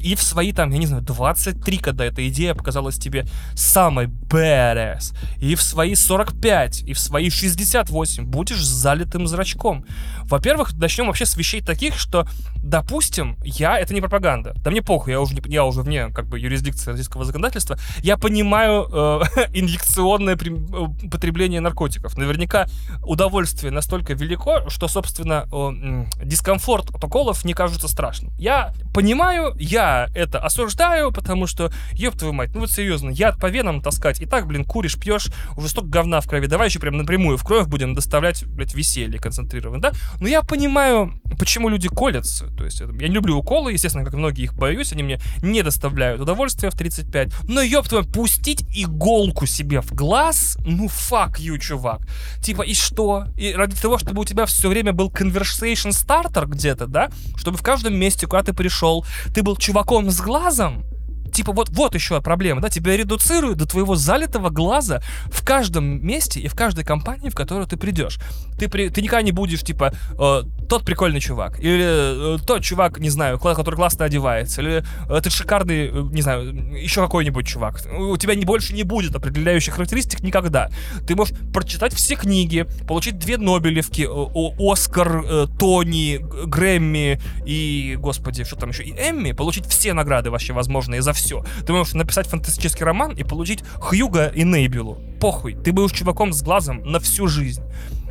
и в свои там, я не знаю, 23, когда эта идея показалась тебе самой badass, и в свои 45, и в свои 68 будешь с залитым зрачком. Во-первых, начнем вообще с вещей таких, что, допустим, я, это не пропаганда, да мне похуй, я уже, не, я уже вне как бы юрисдикции российского законодательства, я понимаю э, инъекционное при, э, потребление наркотиков. Наверняка удовольствие настолько велико, что, собственно, э, дискомфорт от уколов не кажется страшным. Я понимаю, я это осуждаю, потому что, ёб твою мать, ну вот серьезно, яд по венам таскать, и так, блин, куришь, пьешь, уже столько говна в крови, давай еще прям напрямую в кровь будем доставлять, блядь, веселье концентрированно, да? Но я понимаю, почему люди колятся, то есть я не люблю уколы, естественно, как многие их боюсь, они мне не доставляют удовольствия в 35, но ёб твою, пустить иголку себе в глаз, ну fuck you, чувак. Типа, и что? И ради того, чтобы у тебя все время был conversation starter где-то, да? Чтобы в каждом месте, куда ты пришел, ты был чуваком с глазом, типа вот, вот еще проблема, да, тебя редуцируют до твоего залитого глаза в каждом месте и в каждой компании, в которую ты придешь. Ты, при, ты никогда не будешь, типа, э, тот прикольный чувак, или э, тот чувак, не знаю, который классно одевается, или э, ты шикарный, э, не знаю, еще какой-нибудь чувак. У тебя не больше не будет определяющих характеристик никогда. Ты можешь прочитать все книги, получить две Нобелевки, э, Оскар, э, Тони, Грэмми и, господи, что там еще, и Эмми, получить все награды вообще возможные за все. Ты можешь написать фантастический роман и получить Хьюго и Небьюлу. Похуй, ты будешь чуваком с глазом на всю жизнь.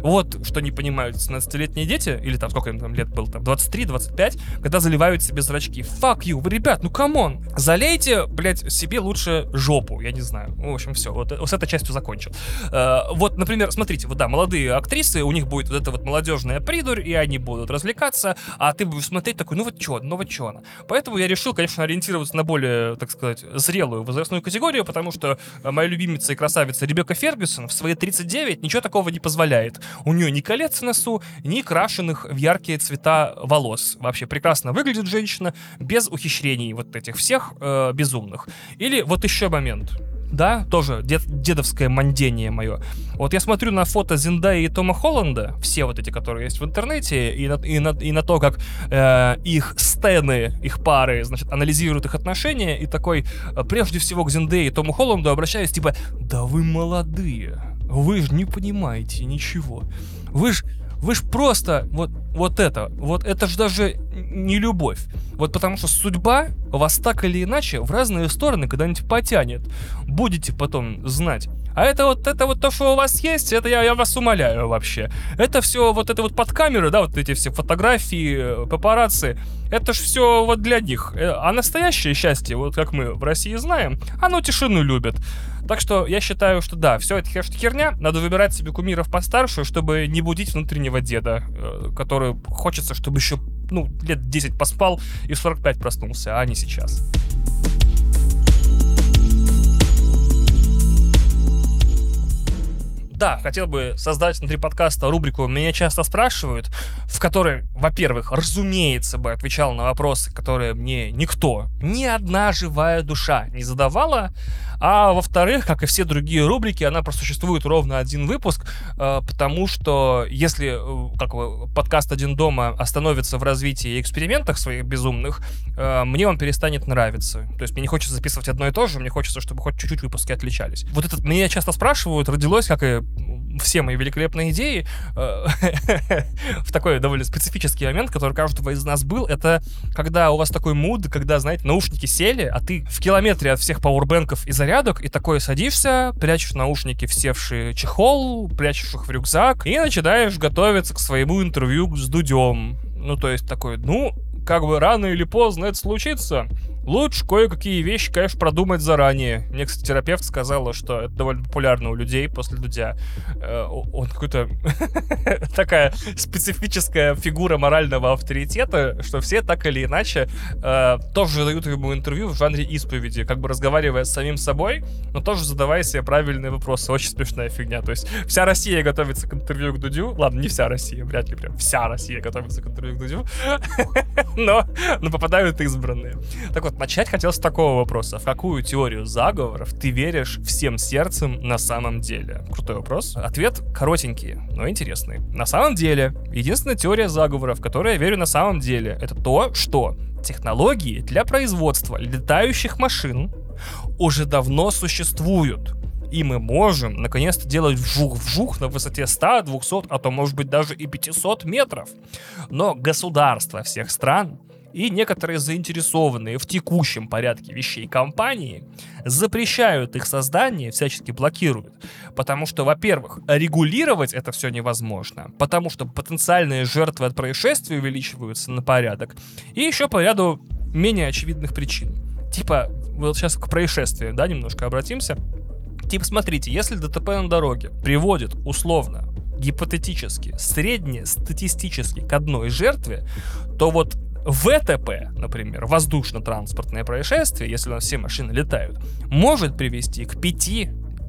Вот что не понимают 17-летние дети, или там сколько им там лет было, там 23-25, когда заливают себе зрачки. Fuck you, вы, ребят, ну come on. Залейте, блядь, себе лучше жопу, я не знаю. В общем, все, вот, с этой частью закончил. А, вот, например, смотрите, вот да, молодые актрисы, у них будет вот эта вот молодежная придурь, и они будут развлекаться, а ты будешь смотреть такой, ну вот чё, ну вот чё она. Поэтому я решил, конечно, ориентироваться на более, так сказать, зрелую возрастную категорию, потому что моя любимица и красавица Ребекка Фергюсон в свои 39 ничего такого не позволяет. У нее ни колец в носу, ни крашеных в яркие цвета волос. Вообще прекрасно выглядит женщина, без ухищрений вот этих всех э, безумных. Или вот еще момент да, тоже дед, дедовское мандение мое. Вот я смотрю на фото Зиндаи и Тома Холланда, все вот эти, которые есть в интернете, и на, и на, и на то, как э, их стены, их пары, значит, анализируют их отношения, и такой, э, прежде всего, к Зиндее и Тому Холланду обращаюсь, типа, да вы молодые, вы же не понимаете ничего. Вы же вы ж просто вот, вот это, вот это же даже не любовь. Вот потому что судьба вас так или иначе в разные стороны когда-нибудь потянет. Будете потом знать. А это вот, это вот то, что у вас есть, это я, я вас умоляю вообще. Это все вот это вот под камеры, да, вот эти все фотографии, папарацци, это ж все вот для них. Э, а настоящее счастье, вот как мы в России знаем, оно тишину любит. Так что я считаю, что да, все это херня. Надо выбирать себе кумиров постарше, чтобы не будить внутреннего деда, э, который хочется, чтобы еще ну, лет 10 поспал и в 45 проснулся, а не сейчас. Да, хотел бы создать внутри подкаста рубрику «Меня часто спрашивают», в которой, во-первых, разумеется бы отвечал на вопросы, которые мне никто, ни одна живая душа не задавала, а во-вторых, как и все другие рубрики, она просуществует ровно один выпуск, э, потому что если э, как бы, подкаст «Один дома» остановится в развитии и экспериментах своих безумных, э, мне он перестанет нравиться. То есть мне не хочется записывать одно и то же, мне хочется, чтобы хоть чуть-чуть выпуски отличались. Вот этот, меня часто спрашивают, родилось, как и все мои великолепные идеи э, в такой довольно специфический момент, который у каждого из нас был, это когда у вас такой муд, когда, знаете, наушники сели, а ты в километре от всех пауэрбэнков и зарядок, и такой садишься, прячешь наушники в севший чехол, прячешь их в рюкзак, и начинаешь готовиться к своему интервью с Дудем. Ну, то есть такой, ну, как бы рано или поздно это случится. Лучше кое-какие вещи, конечно, продумать заранее. Мне, кстати, терапевт сказала, что это довольно популярно у людей после Дудя. Э, он какой-то такая специфическая фигура морального авторитета, что все так или иначе э, тоже дают ему интервью в жанре исповеди, как бы разговаривая с самим собой, но тоже задавая себе правильные вопросы. Очень смешная фигня. То есть вся Россия готовится к интервью к Дудю. Ладно, не вся Россия, вряд ли прям вся Россия готовится к интервью к Дудю. но, но попадают избранные. Так вот, начать хотел с такого вопроса. В какую теорию заговоров ты веришь всем сердцем на самом деле? Крутой вопрос. Ответ коротенький, но интересный. На самом деле, единственная теория заговоров, в которую я верю на самом деле, это то, что технологии для производства летающих машин уже давно существуют. И мы можем наконец-то делать вжух-вжух на высоте 100, 200, а то может быть даже и 500 метров. Но государства всех стран и некоторые заинтересованные в текущем порядке вещей компании запрещают их создание, всячески блокируют. Потому что, во-первых, регулировать это все невозможно, потому что потенциальные жертвы от происшествия увеличиваются на порядок, и еще по ряду менее очевидных причин. Типа, вот сейчас к происшествию, да, немножко обратимся. Типа, смотрите, если ДТП на дороге приводит условно гипотетически, среднестатистически к одной жертве, то вот ВТП, например, воздушно-транспортное происшествие, если у нас все машины летают, может привести к 5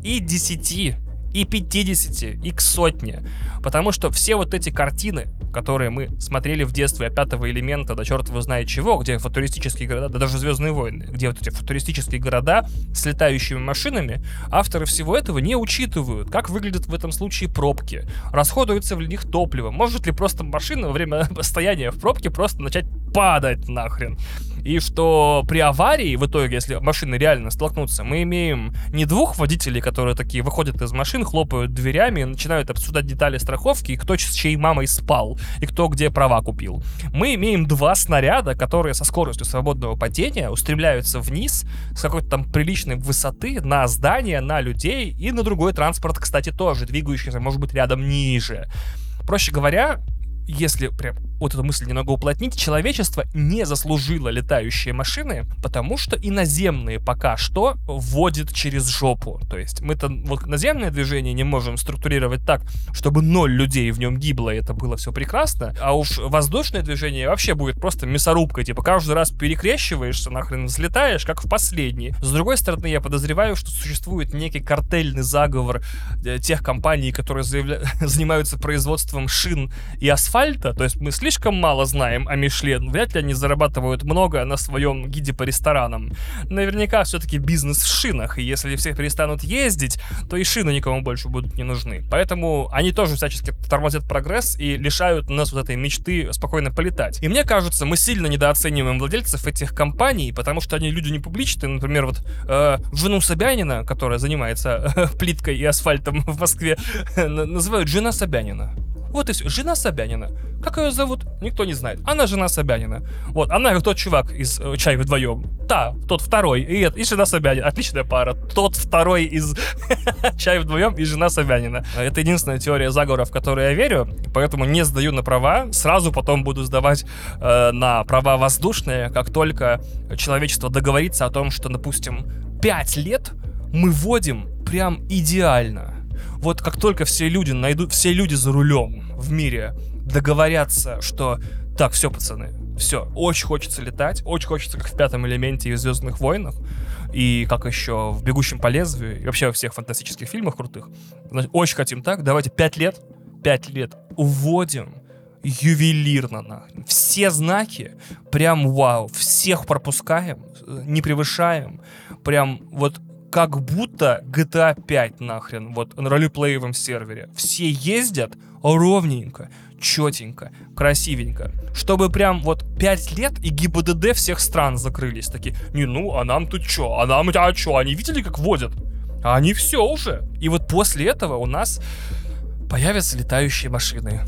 и 10 и 50, и к сотне. Потому что все вот эти картины, которые мы смотрели в детстве от пятого элемента до черт его знает чего, где футуристические города, да даже Звездные войны, где вот эти футуристические города с летающими машинами, авторы всего этого не учитывают, как выглядят в этом случае пробки, расходуется в них топливо, может ли просто машина во время стояния в пробке просто начать падать нахрен. И что при аварии, в итоге, если машины реально столкнутся, мы имеем не двух водителей, которые такие выходят из машин, хлопают дверями начинают обсуждать детали страховки, и кто с чьей мамой спал, и кто где права купил. Мы имеем два снаряда, которые со скоростью свободного падения устремляются вниз с какой-то там приличной высоты на здание, на людей и на другой транспорт, кстати, тоже, двигающийся, может быть, рядом ниже. Проще говоря, если прям вот эту мысль немного уплотнить, человечество не заслужило летающие машины, потому что иноземные пока что вводят через жопу. То есть мы-то вот наземное движение не можем структурировать так, чтобы ноль людей в нем гибло, и это было все прекрасно, а уж воздушное движение вообще будет просто мясорубкой, типа каждый раз перекрещиваешься, нахрен взлетаешь, как в последний. С другой стороны, я подозреваю, что существует некий картельный заговор э, тех компаний, которые заявля... занимаются производством шин и асфальта, то есть мы слишком мало знаем о Мишлен. Вряд ли они зарабатывают много на своем гиде по ресторанам. Наверняка все-таки бизнес в шинах, и если все перестанут ездить, то и шины никому больше будут не нужны. Поэтому они тоже всячески тормозят прогресс и лишают нас вот этой мечты спокойно полетать. И мне кажется, мы сильно недооцениваем владельцев этих компаний, потому что они люди не публичные. Например, вот э, жену Собянина, которая занимается э, плиткой и асфальтом в Москве, называют жена Собянина. Вот и все. Жена Собянина. Как ее зовут? Никто не знает. Она жена Собянина. Вот, она тот чувак из э, «Чай вдвоем». Та, тот второй. И, и жена Собянина. Отличная пара. Тот второй из «Чай вдвоем» и жена Собянина. Это единственная теория заговора, в которую я верю, поэтому не сдаю на права. Сразу потом буду сдавать э, на права воздушные, как только человечество договорится о том, что, допустим, 5 лет мы вводим прям идеально вот как только все люди найдут, все люди за рулем в мире договорятся, что так, все, пацаны, все, очень хочется летать, очень хочется, как в пятом элементе и в Звездных войнах, и как еще в Бегущем по лезвию, и вообще во всех фантастических фильмах крутых. Значит, очень хотим так, давайте пять лет, пять лет уводим ювелирно нахрен. Все знаки прям вау, всех пропускаем, не превышаем, прям вот как будто GTA 5 нахрен, вот на ролеплеевом сервере. Все ездят ровненько, четенько, красивенько. Чтобы прям вот 5 лет и ГИБДД всех стран закрылись. Такие, не, ну, а нам тут что? А нам, а что? Они видели, как водят? А они все уже. И вот после этого у нас появятся летающие машины.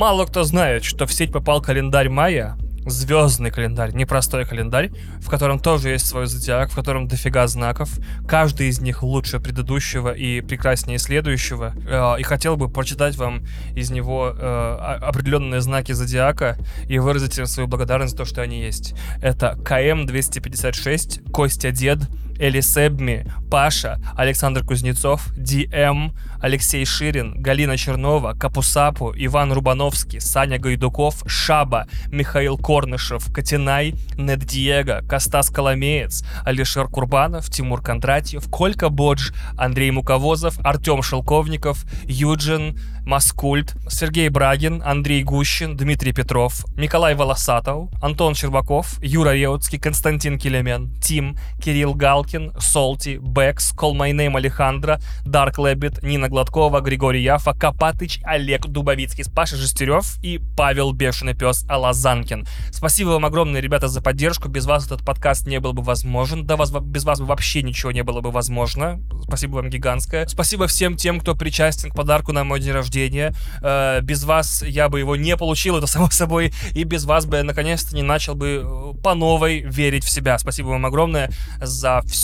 Мало кто знает, что в сеть попал календарь Майя, звездный календарь, непростой календарь, в котором тоже есть свой зодиак, в котором дофига знаков. Каждый из них лучше предыдущего и прекраснее следующего. Э, и хотел бы прочитать вам из него э, определенные знаки зодиака и выразить им свою благодарность за то, что они есть. Это КМ-256, Костя Дед, Эли Себми, Паша, Александр Кузнецов, ДМ, Алексей Ширин, Галина Чернова, Капусапу, Иван Рубановский, Саня Гайдуков, Шаба, Михаил Корнышев, Катинай, Нед Диего, Костас Коломеец, Алишер Курбанов, Тимур Кондратьев, Колька Бодж, Андрей Муковозов, Артем Шелковников, Юджин, Маскульт, Сергей Брагин, Андрей Гущин, Дмитрий Петров, Николай Волосатов, Антон Щербаков, Юра Реутский, Константин Келемен, Тим, Кирилл Галкин, Солти, Бэкс, Call My Name Alejandro, Dark Rabbit, Нина Гладкова, Григорий Яфа, Копатыч, Олег Дубовицкий, Паша Жестерев и Павел Бешеный Пес Алазанкин. Спасибо вам огромное, ребята, за поддержку. Без вас этот подкаст не был бы возможен. Да вас, без вас бы вообще ничего не было бы возможно. Спасибо вам гигантское. Спасибо всем тем, кто причастен к подарку на мой день рождения. Э, без вас я бы его не получил, это само собой. И без вас бы я наконец-то не начал бы э, по новой верить в себя. Спасибо вам огромное за все.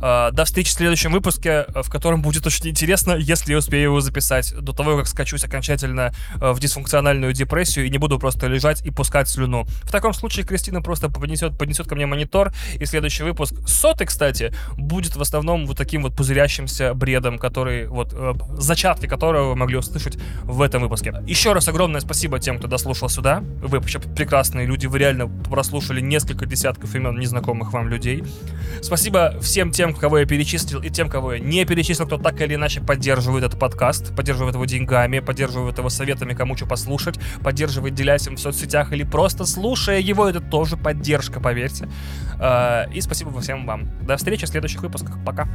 Э, до встречи в следующем выпуске, в котором будет очень интересно, если я успею его записать до того, как скачусь окончательно э, в дисфункциональную депрессию и не буду просто лежать и пускать слюну. В таком случае Кристина просто поднесет, поднесет ко мне монитор, и следующий выпуск, сотый, кстати, будет в основном вот таким вот пузырящимся бредом, который, вот, э, зачатки которого вы могли услышать в этом выпуске. Еще раз огромное спасибо тем, кто дослушал сюда. Вы вообще прекрасные люди, вы реально прослушали несколько десятков имен незнакомых вам людей. Спасибо всем тем, кого я перечислил, и тем, кого я не перечислил, кто так или иначе поддерживает этот подкаст, поддерживает его деньгами, поддерживает его советами, кому что послушать, поддерживает, делясь им в соцсетях или просто слушая его, это тоже поддержка, поверьте. Э, И спасибо всем вам. До встречи в следующих выпусках. Пока.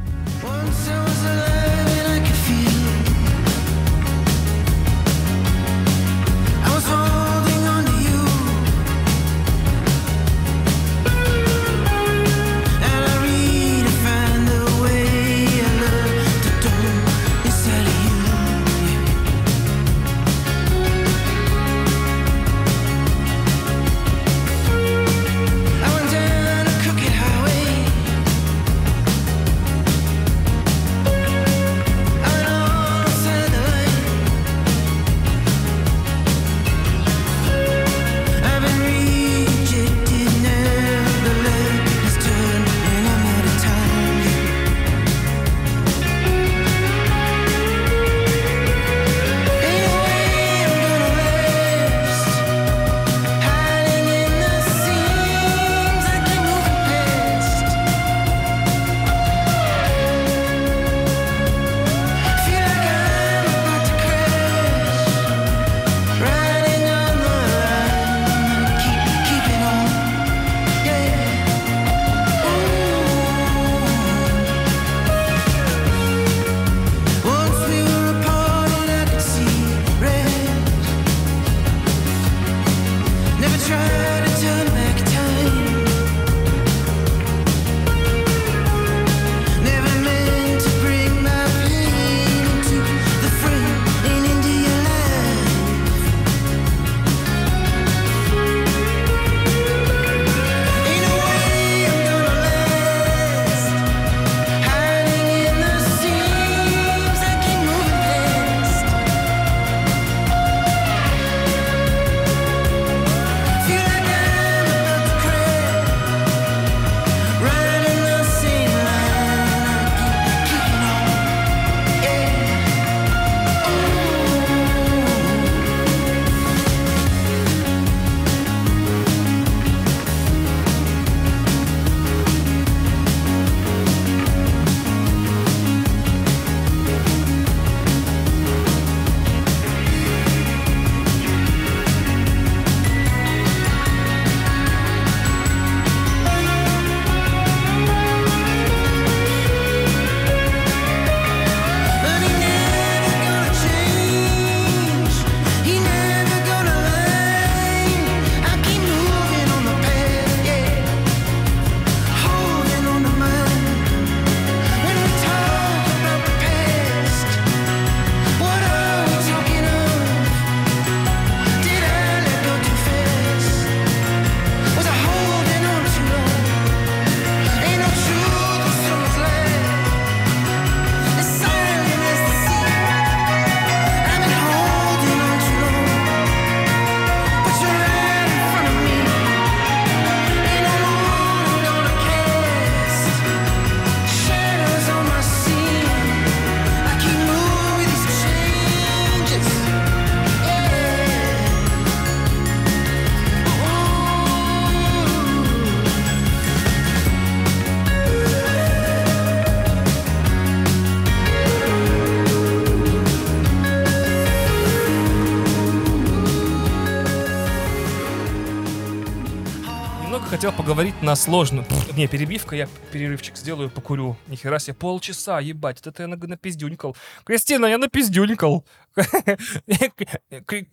Хотел поговорить на сложную... Пф, Не, перебивка, я перерывчик сделаю, покурю. Нихера себе, полчаса, ебать, это я на- напиздюнькал. Кристина, я напиздюнькал.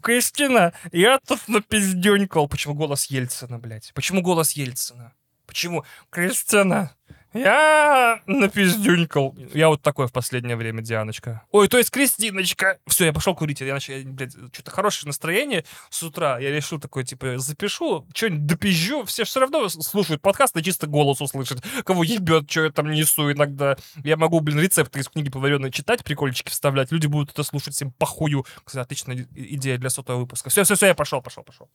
Кристина, я тут напиздюнькал. Почему голос Ельцина, блядь? Почему голос Ельцина? Почему? Кристина, я напиздюнькал. Я вот такой в последнее время, Дианочка. Ой, то есть Кристиночка. Все, я пошел курить. Я, начал, блядь, что-то хорошее настроение с утра. Я решил такой, типа, запишу, что-нибудь допизжу. Все все равно слушают подкаст, и чисто голос услышать. Кого ебет, что я там несу иногда. Я могу, блин, рецепты из книги поваренной читать, прикольчики вставлять. Люди будут это слушать, всем похую. Кстати, отличная идея для сотого выпуска. Все, все, все, я пошел, пошел, пошел.